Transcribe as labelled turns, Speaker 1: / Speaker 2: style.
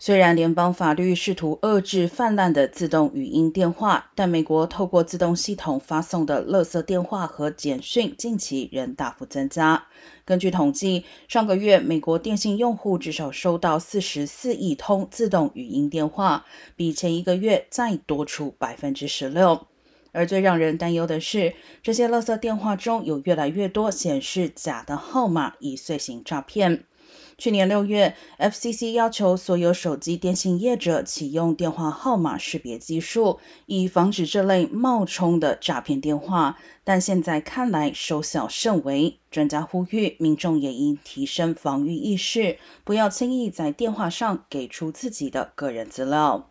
Speaker 1: 虽然联邦法律试图遏制泛滥的自动语音电话，但美国透过自动系统发送的垃圾电话和简讯近期仍大幅增加。根据统计，上个月美国电信用户至少收到四十四亿通自动语音电话，比前一个月再多出百分之十六。而最让人担忧的是，这些垃圾电话中有越来越多显示假的号码，以遂行诈骗。去年六月，FCC 要求所有手机电信业者启用电话号码识别技术，以防止这类冒充的诈骗电话。但现在看来收效甚微。专家呼吁民众也应提升防御意识，不要轻易在电话上给出自己的个人资料。